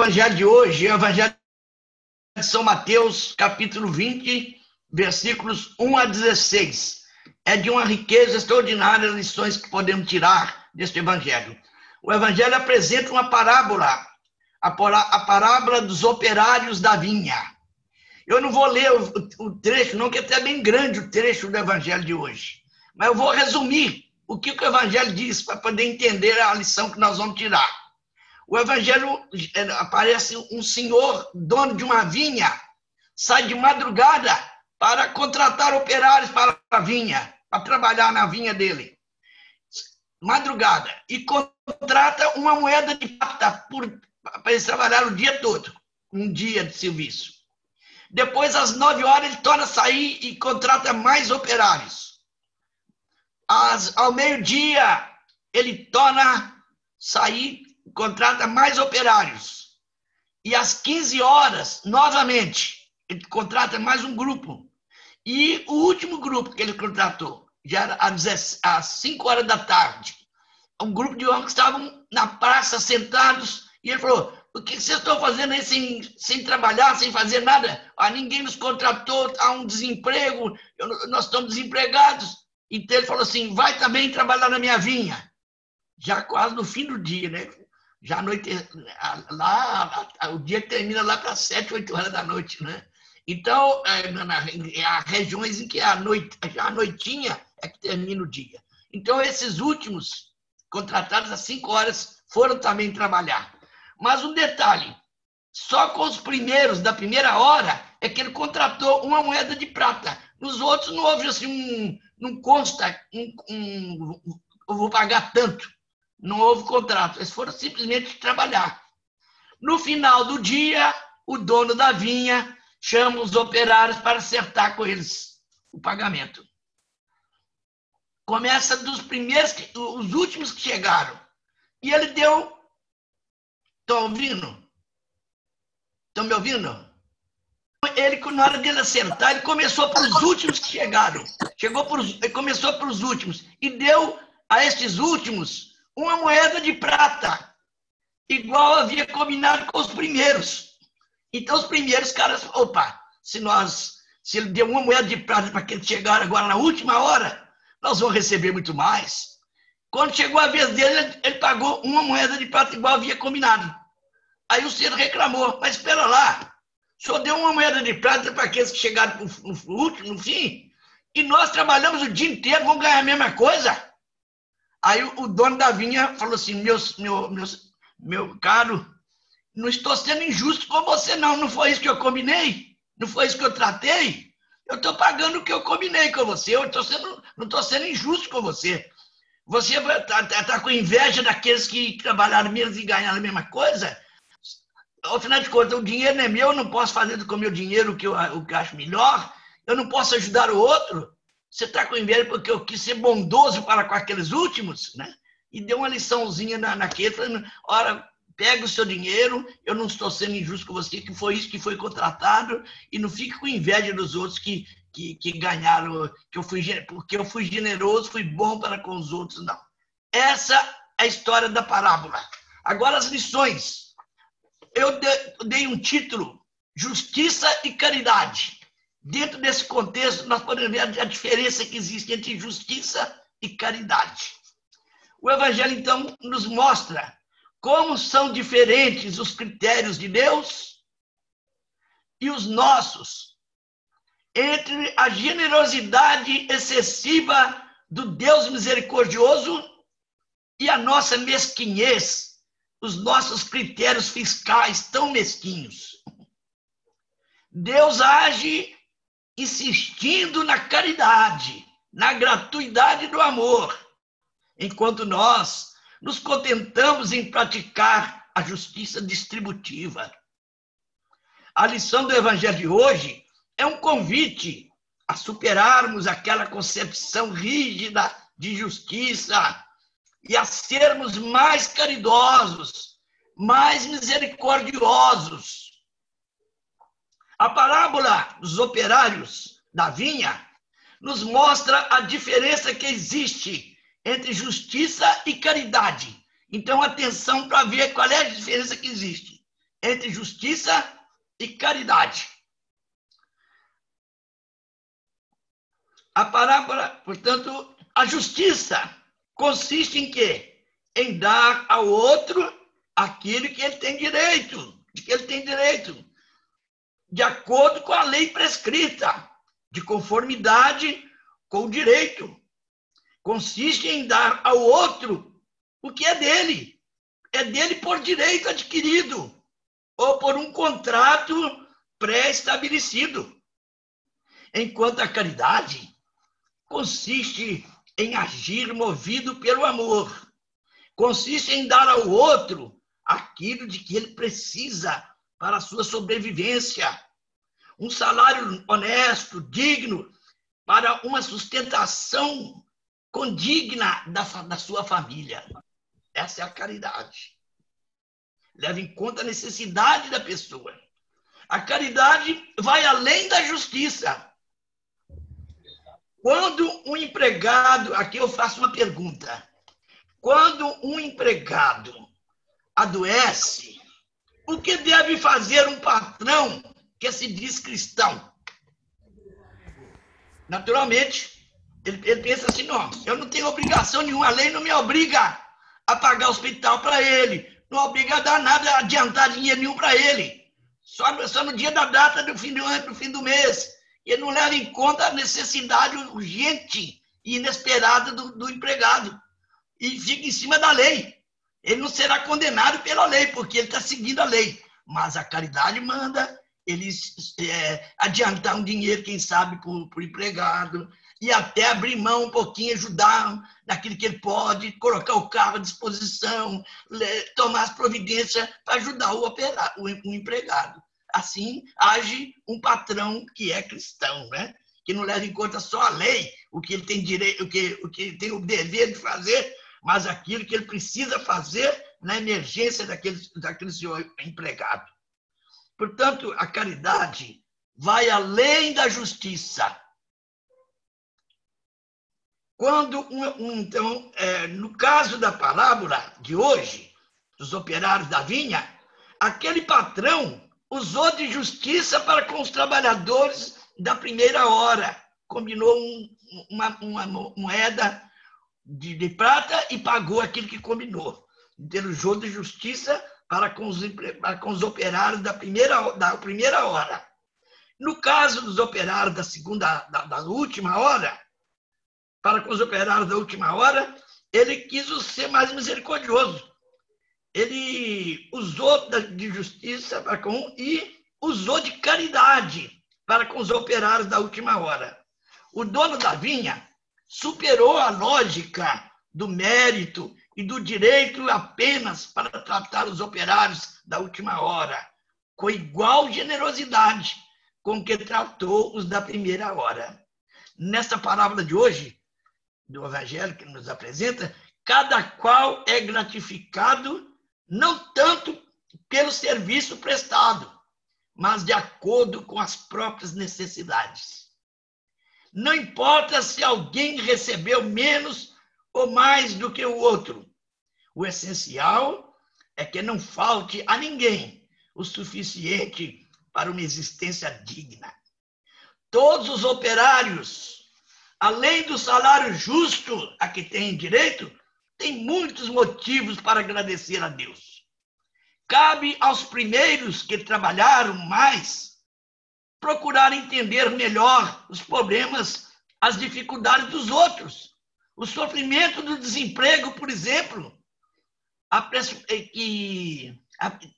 Evangelho de hoje é o Evangelho de São Mateus, capítulo 20, versículos 1 a 16. É de uma riqueza extraordinária as lições que podemos tirar deste Evangelho. O Evangelho apresenta uma parábola, a parábola dos operários da vinha. Eu não vou ler o, trecho, não, que é até bem grande o trecho do Evangelho de hoje. Mas eu vou resumir o que o Evangelho diz para poder entender a lição que nós vamos tirar o evangelho é, aparece um senhor, dono de uma vinha, sai de madrugada para contratar operários para a vinha, para trabalhar na vinha dele. Madrugada. E contrata uma moeda de prata para eles trabalhar o dia todo, um dia de serviço. Depois, às nove horas, ele torna a sair e contrata mais operários. Às, ao meio-dia, ele torna sair contrata mais operários. E às 15 horas, novamente, ele contrata mais um grupo. E o último grupo que ele contratou, já era às 5 horas da tarde, um grupo de homens que estavam na praça sentados, e ele falou: O que vocês estão fazendo aí sem, sem trabalhar, sem fazer nada? Ah, ninguém nos contratou, há um desemprego, eu, nós estamos desempregados. Então ele falou assim: Vai também trabalhar na minha vinha. Já quase no fim do dia, né? Já noite, lá, o dia termina lá para sete, oito horas da noite, né? Então, é, na, há regiões em que a noite, já a noitinha é que termina o dia. Então, esses últimos, contratados às cinco horas, foram também trabalhar. Mas um detalhe, só com os primeiros, da primeira hora, é que ele contratou uma moeda de prata. Nos outros não houve assim, um, não consta, um, um, eu vou pagar tanto. Não houve contrato, eles foram simplesmente trabalhar. No final do dia, o dono da vinha chama os operários para acertar com eles o pagamento. Começa dos primeiros, os últimos que chegaram. E ele deu. Estão ouvindo? Estão me ouvindo? Ele, na hora dele acertar, ele começou para os últimos que chegaram. Chegou para os, ele começou para os últimos. E deu a estes últimos uma moeda de prata, igual havia combinado com os primeiros. Então, os primeiros caras, opa, se nós, se ele deu uma moeda de prata para que chegar agora na última hora, nós vamos receber muito mais. Quando chegou a vez dele, ele pagou uma moeda de prata igual havia combinado. Aí o senhor reclamou, mas espera lá, o senhor deu uma moeda de prata para aqueles que chegaram no último, no fim, e nós trabalhamos o dia inteiro, vamos ganhar a mesma coisa? Aí o dono da vinha falou assim: meu, meu, meu, meu caro, não estou sendo injusto com você, não. Não foi isso que eu combinei? Não foi isso que eu tratei? Eu estou pagando o que eu combinei com você. Eu tô sendo, não estou sendo injusto com você. Você está tá, tá com inveja daqueles que trabalharam menos e ganharam a mesma coisa? Ao final de contas, o dinheiro não é meu, eu não posso fazer com o meu dinheiro o que eu, o que eu acho melhor, eu não posso ajudar o outro. Você está com inveja porque eu quis ser bondoso para com aqueles últimos, né? E deu uma liçãozinha na, naquele, falando, ora, pega o seu dinheiro, eu não estou sendo injusto com você, que foi isso que foi contratado, e não fique com inveja dos outros que, que, que ganharam, que eu fui, porque eu fui generoso, fui bom para com os outros, não. Essa é a história da parábola. Agora as lições. Eu dei um título, Justiça e Caridade. Dentro desse contexto, nós podemos ver a diferença que existe entre justiça e caridade. O Evangelho, então, nos mostra como são diferentes os critérios de Deus e os nossos, entre a generosidade excessiva do Deus misericordioso e a nossa mesquinhez, os nossos critérios fiscais tão mesquinhos. Deus age insistindo na caridade, na gratuidade do amor, enquanto nós nos contentamos em praticar a justiça distributiva. A lição do Evangelho de hoje é um convite a superarmos aquela concepção rígida de justiça e a sermos mais caridosos, mais misericordiosos, a parábola dos operários da vinha nos mostra a diferença que existe entre justiça e caridade. Então, atenção para ver qual é a diferença que existe. entre justiça e caridade. A parábola, portanto, a justiça consiste em quê? Em dar ao outro aquilo que ele tem direito, de que ele tem direito, de acordo com a lei prescrita, de conformidade com o direito. Consiste em dar ao outro o que é dele. É dele por direito adquirido ou por um contrato pré-estabelecido. Enquanto a caridade consiste em agir movido pelo amor. Consiste em dar ao outro aquilo de que ele precisa para a sua sobrevivência. Um salário honesto, digno, para uma sustentação condigna da, da sua família. Essa é a caridade. Leva em conta a necessidade da pessoa. A caridade vai além da justiça. Quando um empregado, aqui eu faço uma pergunta. Quando um empregado adoece, o que deve fazer um patrão que se diz cristão? Naturalmente, ele, ele pensa assim: não, eu não tenho obrigação nenhuma, a lei não me obriga a pagar hospital para ele, não obriga a dar nada, a adiantar dinheiro nenhum para ele. Só, só no dia da data do fim do ano, do fim do mês ele não leva em conta a necessidade urgente e inesperada do, do empregado. E fica em cima da lei. Ele não será condenado pela lei, porque ele está seguindo a lei. Mas a caridade manda ele é, adiantar um dinheiro, quem sabe, para o empregado, e até abrir mão um pouquinho, ajudar naquilo que ele pode, colocar o carro à disposição, tomar as providências para ajudar o, o, o empregado. Assim age um patrão que é cristão, né? que não leva em conta só a lei, o que ele tem direito, o que, o que ele tem o dever de fazer, mas aquilo que ele precisa fazer na emergência daquele, daquele senhor empregado. Portanto, a caridade vai além da justiça. Quando, um, então, é, no caso da parábola de hoje, dos operários da vinha, aquele patrão usou de justiça para com os trabalhadores da primeira hora. Combinou um, uma, uma, moeda de, de, prata e pagou aquilo que combinou. Usou de justiça para com, os, para com os operários da primeira, da primeira hora. No caso dos operários da segunda, da, da última hora, para com os operários da última hora, ele quis ser mais misericordioso ele usou de justiça para com e usou de caridade para com os operários da última hora. O dono da vinha superou a lógica do mérito e do direito apenas para tratar os operários da última hora, com igual generosidade com que tratou os da primeira hora. Nesta parábola de hoje, do Evangelho que nos apresenta, cada qual é gratificado não tanto pelo serviço prestado, mas de acordo com as próprias necessidades. Não importa se alguém recebeu menos ou mais do que o outro. O essencial é que não falte a ninguém o suficiente para uma existência digna. Todos os operários, além do salário justo a que têm direito, tem muitos motivos para agradecer a Deus. Cabe aos primeiros que trabalharam mais procurar entender melhor os problemas, as dificuldades dos outros. O sofrimento do desemprego, por exemplo, é que,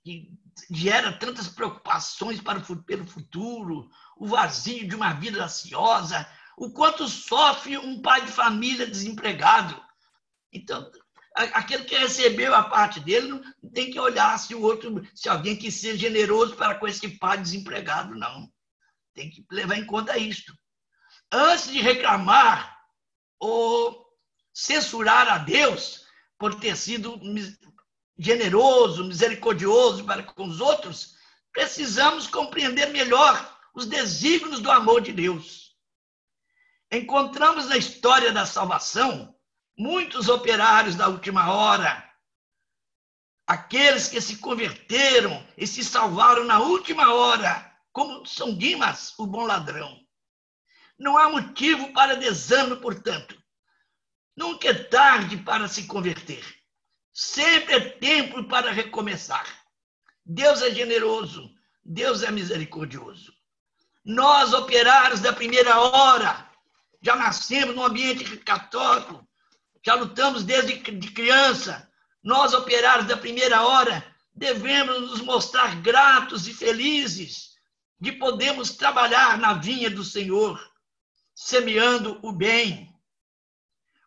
que gera tantas preocupações para o, pelo futuro, o vazio de uma vida ansiosa, o quanto sofre um pai de família desempregado, então, aquele que recebeu a parte dele não tem que olhar se o outro, se alguém quis ser generoso para com esse pai desempregado, não. Tem que levar em conta isto. Antes de reclamar ou censurar a Deus por ter sido generoso, misericordioso para com os outros, precisamos compreender melhor os desígnios do amor de Deus. Encontramos na história da salvação muitos operários da última hora, aqueles que se converteram e se salvaram na última hora, como São Dimas, o bom ladrão. Não há motivo para desânimo, portanto. Nunca é tarde para se converter. Sempre é tempo para recomeçar. Deus é generoso, Deus é misericordioso. Nós, operários da primeira hora, já nascemos num ambiente católico, já lutamos desde de criança. Nós, operários da primeira hora, devemos nos mostrar gratos e felizes de podermos trabalhar na vinha do Senhor, semeando o bem.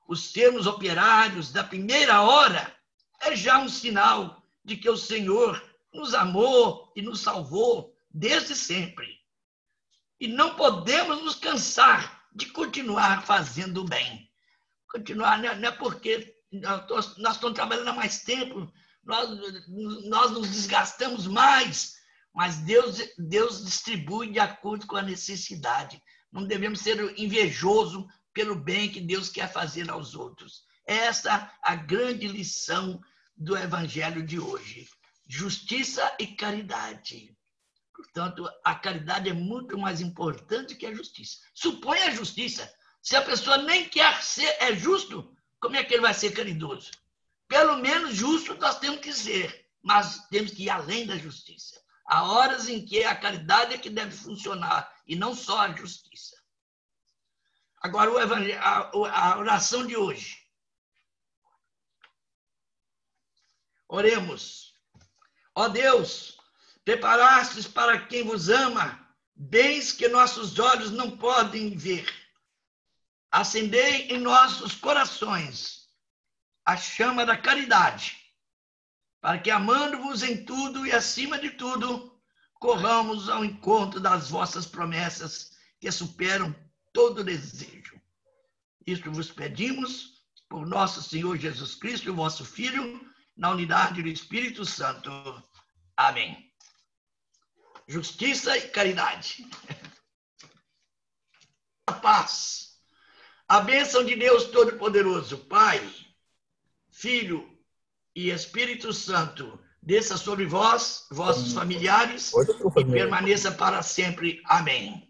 Os sermos operários da primeira hora é já um sinal de que o Senhor nos amou e nos salvou desde sempre. E não podemos nos cansar de continuar fazendo o bem. Continuar, não é porque nós estamos trabalhando há mais tempo, nós, nós nos desgastamos mais, mas Deus, Deus distribui de acordo com a necessidade. Não devemos ser invejosos pelo bem que Deus quer fazer aos outros. Essa é a grande lição do evangelho de hoje. Justiça e caridade. Portanto, a caridade é muito mais importante que a justiça. Supõe a justiça. Se a pessoa nem quer ser é justo, como é que ele vai ser caridoso? Pelo menos justo nós temos que ser, mas temos que ir além da justiça. Há horas em que a caridade é que deve funcionar e não só a justiça. Agora, a oração de hoje. Oremos. Ó Deus, Preparastes para quem vos ama bens que nossos olhos não podem ver. Acendei em nossos corações a chama da caridade, para que, amando-vos em tudo e acima de tudo, corramos ao encontro das vossas promessas que superam todo desejo. Isto vos pedimos por nosso Senhor Jesus Cristo, vosso Filho, na unidade do Espírito Santo. Amém justiça e caridade. A paz. A bênção de Deus Todo-Poderoso, Pai, Filho e Espírito Santo, desça sobre vós, vossos familiares, e permaneça para sempre. Amém.